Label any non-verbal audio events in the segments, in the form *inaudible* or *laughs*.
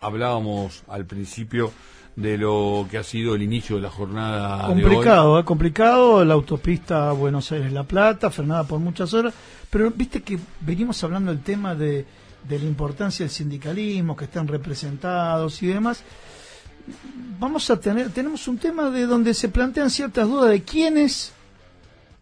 Hablábamos al principio de lo que ha sido el inicio de la jornada. Complicado, de ¿eh? complicado. La autopista Buenos Aires-La Plata, frenada por muchas horas. Pero viste que venimos hablando del tema de, de la importancia del sindicalismo, que están representados y demás. Vamos a tener, tenemos un tema de donde se plantean ciertas dudas de quiénes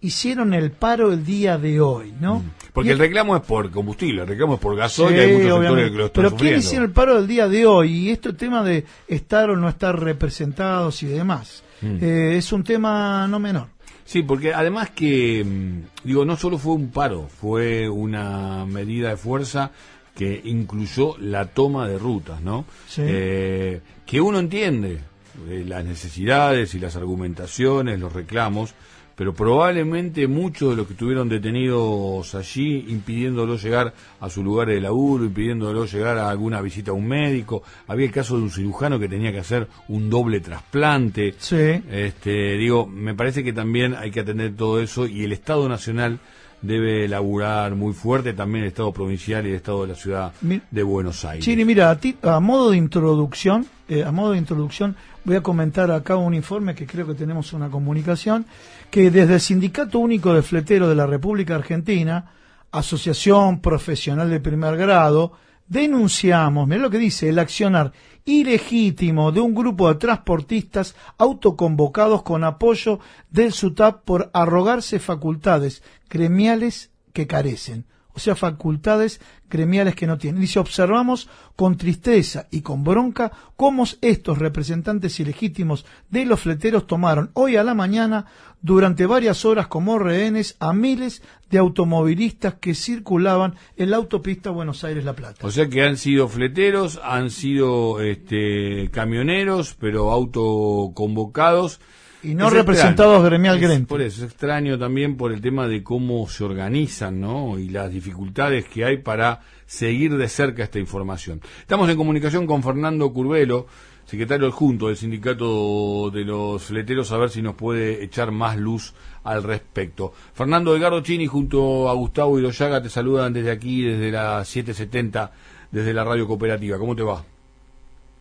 hicieron el paro el día de hoy, ¿no? Mm. Porque el reclamo es por combustible, el reclamo es por gasoil, hay muchos sectores que lo están Pero ¿quién hicieron el paro del día de hoy? Y esto el tema de estar o no estar representados y demás. Mm. Eh, es un tema no menor. Sí, porque además que, mm, digo, no solo fue un paro, fue una medida de fuerza que incluyó la toma de rutas, ¿no? Sí. Eh, que uno entiende eh, las necesidades y las argumentaciones, los reclamos, pero probablemente muchos de los que estuvieron detenidos allí, impidiéndolo llegar a su lugar de laburo, impidiéndolo llegar a alguna visita a un médico, había el caso de un cirujano que tenía que hacer un doble trasplante. Sí. Este, digo, me parece que también hay que atender todo eso y el Estado Nacional debe laburar muy fuerte también el Estado provincial y el Estado de la ciudad de Buenos Aires. Sí, mira, a, a modo de introducción, eh, a modo de introducción, voy a comentar acá un informe que creo que tenemos una comunicación, que desde el Sindicato Único de Fleteros de la República Argentina, Asociación Profesional de Primer Grado, denunciamos, mira lo que dice, el accionar ilegítimo de un grupo de transportistas autoconvocados con apoyo del SUTAP por arrogarse facultades gremiales que carecen o sea, facultades gremiales que no tienen. Dice, observamos con tristeza y con bronca cómo estos representantes ilegítimos de los fleteros tomaron hoy a la mañana durante varias horas como rehenes a miles de automovilistas que circulaban en la autopista Buenos Aires-La Plata. O sea que han sido fleteros, han sido este, camioneros, pero autoconvocados y no representados gremial gremial Por eso es extraño también por el tema de cómo se organizan, ¿no? Y las dificultades que hay para seguir de cerca esta información. Estamos en comunicación con Fernando Curvelo, secretario adjunto del Sindicato de los Fleteros, a ver si nos puede echar más luz al respecto. Fernando Edgardo Chini junto a Gustavo Iroyaga te saludan desde aquí, desde la 770, desde la radio cooperativa. ¿Cómo te va?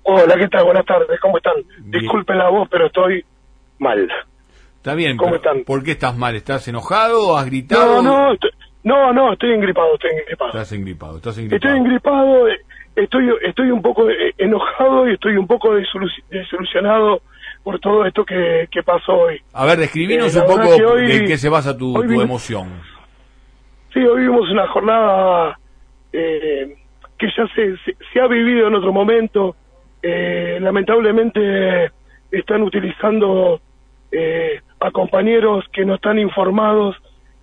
Hola, ¿qué tal? Buenas tardes, ¿cómo están? Disculpen la voz, pero estoy mal. Está bien, ¿Cómo están? ¿por qué estás mal? ¿Estás enojado? ¿Has gritado? No, no, estoy, no, no, estoy engripado, estoy engripado. Estás engripado, estás engripado. Estoy engripado, eh, estoy, estoy un poco eh, enojado y estoy un poco desilusionado por todo esto que, que pasó hoy. A ver, describinos eh, un poco en qué se basa tu, tu emoción. Sí, hoy vimos una jornada eh, que ya se, se, se, ha vivido en otro momento. Eh, lamentablemente están utilizando eh, a compañeros que no están informados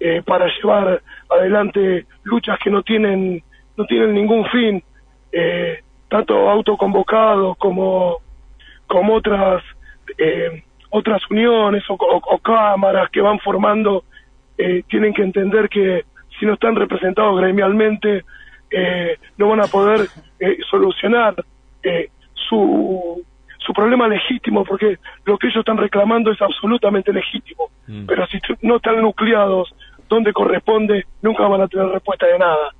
eh, para llevar adelante luchas que no tienen no tienen ningún fin eh, tanto autoconvocados como como otras eh, otras uniones o, o, cámaras que van formando tienen que entender que si no están representados gremialmente no van a poder solucionar su su problema legítimo, porque lo que ellos están reclamando es absolutamente legítimo. Mm. Pero si no están nucleados donde corresponde, nunca van a tener respuesta de nada.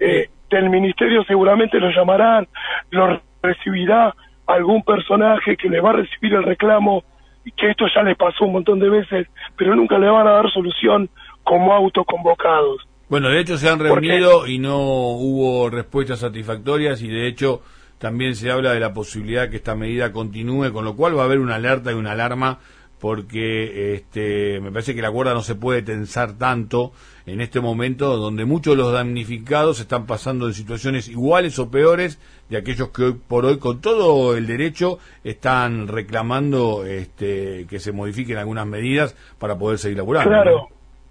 Eh, del ministerio seguramente lo llamarán, lo recibirá algún personaje que le va a recibir el reclamo, y que esto ya le pasó un montón de veces, pero nunca le van a dar solución como autoconvocados. Bueno, de hecho se han reunido y no hubo respuestas satisfactorias y de hecho también se habla de la posibilidad que esta medida continúe, con lo cual va a haber una alerta y una alarma porque este, me parece que la cuerda no se puede tensar tanto en este momento donde muchos de los damnificados están pasando de situaciones iguales o peores de aquellos que hoy por hoy con todo el derecho están reclamando este, que se modifiquen algunas medidas para poder seguir laburando. Claro,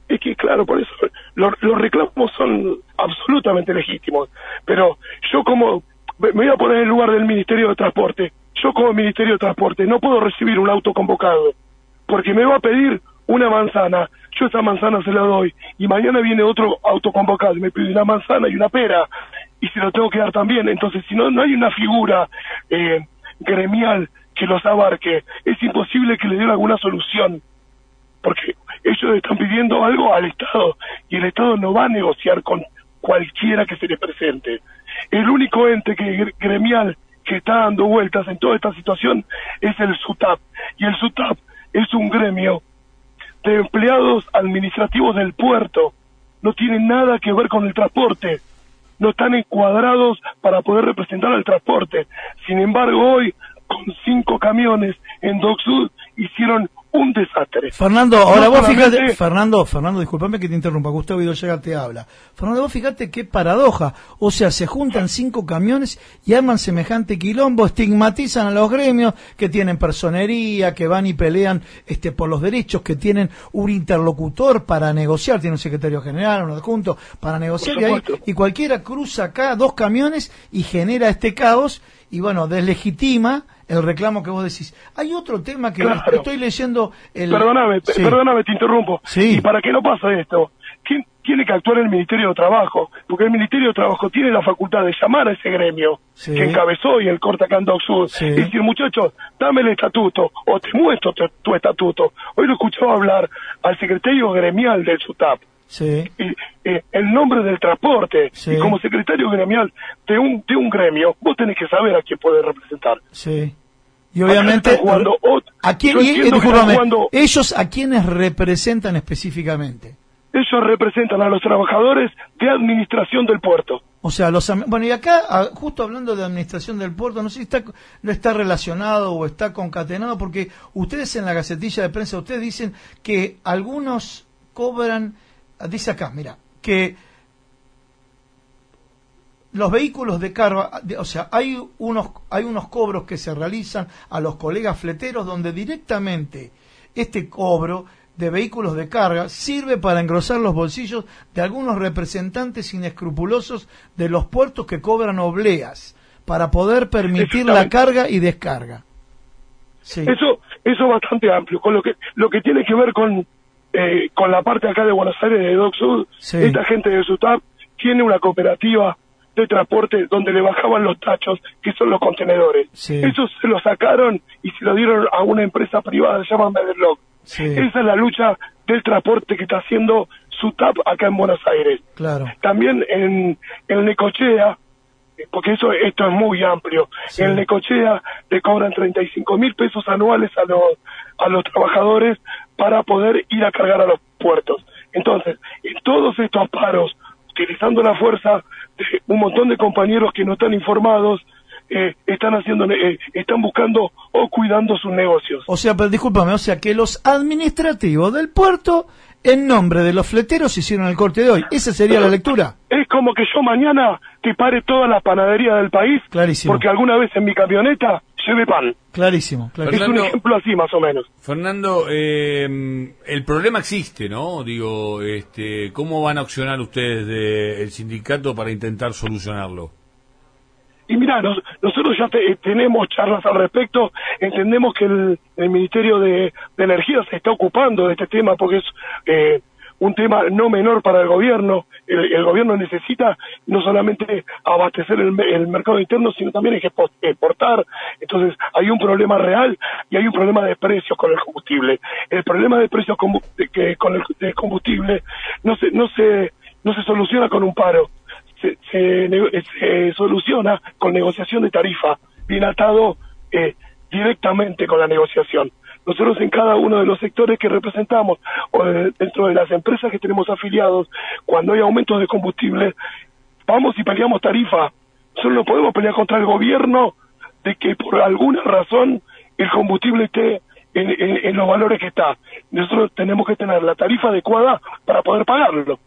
es que claro, por eso los, los reclamos son absolutamente legítimos, pero yo como me voy a poner en el lugar del Ministerio de Transporte. Yo como Ministerio de Transporte no puedo recibir un auto convocado porque me va a pedir una manzana. Yo esa manzana se la doy y mañana viene otro auto convocado y me pide una manzana y una pera y se lo tengo que dar también. Entonces, si no, no hay una figura eh, gremial que los abarque, es imposible que le den alguna solución porque ellos están pidiendo algo al Estado y el Estado no va a negociar con cualquiera que se le presente. El único ente que gremial que está dando vueltas en toda esta situación es el SUTAP. Y el SUTAP es un gremio de empleados administrativos del puerto. No tiene nada que ver con el transporte. No están encuadrados para poder representar al transporte. Sin embargo, hoy, con cinco camiones en Dock Sud, hicieron un desastre. Fernando, ahora vos fíjate, Fernando, Fernando, discúlpame que te interrumpa, Gustavo Llega te habla. Fernando, vos fíjate qué paradoja. O sea, se juntan cinco camiones y arman semejante quilombo, estigmatizan a los gremios que tienen personería, que van y pelean este por los derechos, que tienen un interlocutor para negociar, tiene un secretario general, un adjunto, para negociar y, y cualquiera cruza acá dos camiones y genera este caos y bueno, deslegitima el reclamo que vos decís. Hay otro tema que estoy leyendo. El... Perdóname, perdóname, te interrumpo. Sí. ¿Y para qué no pasa esto? ¿Quién tiene que actuar el Ministerio de Trabajo? Porque el Ministerio de Trabajo tiene la facultad de llamar a ese gremio que encabezó y el corta Sur y decir, muchachos, dame el estatuto o te muestro tu, estatuto. Hoy lo escuchaba hablar al secretario gremial del SUTAP. Sí. Y, el nombre del transporte. Y como secretario gremial de un, de un gremio, vos tenés que saber a quién puede representar. Sí. Y obviamente, ¿a quién, ellos a quiénes representan específicamente? Ellos representan a los trabajadores de administración del puerto. O sea, los bueno, y acá, justo hablando de administración del puerto, no sé si está, no está relacionado o está concatenado, porque ustedes en la gacetilla de prensa, ustedes dicen que algunos cobran, dice acá, mira, que los vehículos de carga, o sea, hay unos, hay unos cobros que se realizan a los colegas fleteros donde directamente este cobro de vehículos de carga sirve para engrosar los bolsillos de algunos representantes inescrupulosos de los puertos que cobran obleas para poder permitir la carga y descarga. Sí. Eso, eso es bastante amplio. Con lo que, lo que tiene que ver con, eh, con la parte acá de Buenos Aires de Doc Sud, esta gente de SUTAP tiene una cooperativa de transporte donde le bajaban los tachos, que son los contenedores. Eso se lo sacaron y se lo dieron a una empresa privada, se llama Mederlock. Esa es la lucha del transporte que está haciendo SUTAP acá en Buenos Aires. Claro. También en, en Necochea, porque eso esto es muy amplio, en Necochea le cobran 35 mil pesos anuales a los, a los trabajadores para poder ir a cargar a los puertos. Entonces, en todos estos paros, utilizando la fuerza un montón de compañeros que no están informados eh, están haciendo eh, están buscando o cuidando sus negocios. O sea, pero discúlpame, o sea que los administrativos del puerto en nombre de los fleteros hicieron el corte de hoy. ¿Esa sería la lectura? Es como que yo mañana te pare toda la panadería del país Clarísimo. porque alguna vez en mi camioneta lleve pan. Clarísimo, es un ejemplo así más o menos. Fernando, eh, el problema existe, ¿no? Digo, este, ¿cómo van a accionar ustedes del sindicato para intentar solucionarlo? Y mira, nosotros ya tenemos charlas al respecto, entendemos que el, Ministerio de, Energía se está ocupando de este tema porque es eh, un tema no menor para el gobierno. El, gobierno necesita no solamente abastecer el, mercado interno, sino también exportar. Entonces, hay un problema real y hay un problema de precios con el combustible. El problema de precios con, el combustible no se, no se, no se soluciona con un paro. Se, se, soluciona con negociación de tarifa, bien atado eh, directamente con la negociación. Nosotros en cada uno de los sectores que representamos o dentro de las empresas que tenemos afiliados, cuando hay aumentos de combustible, vamos y peleamos tarifa. Nosotros no podemos pelear contra el gobierno de que por alguna razón el combustible esté en los valores que está. Nosotros tenemos que tener la tarifa adecuada para poder pagarlo.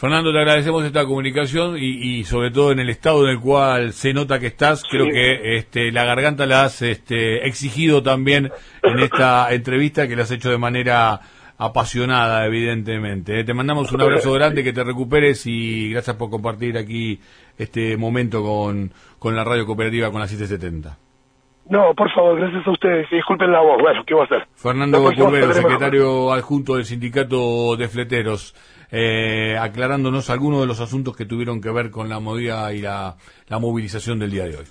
Fernando, te agradecemos esta comunicación y, sobre todo en el estado en el cual se nota que estás, creo que este, la garganta la has este, exigido también en esta *laughs* entrevista que la has hecho de manera apasionada, evidentemente. Te mandamos un abrazo grande, que te recuperes y gracias por compartir aquí este momento con, con la radio cooperativa con la 770. No, por favor, gracias a ustedes. Disculpen la voz. Bueno, ¿qué va a hacer? Fernando Curbero, secretario adjunto del Sindicato de Fleteros eh, aclarándonos algunos de los asuntos que tuvieron que ver con la movida y la movilización del día de hoy.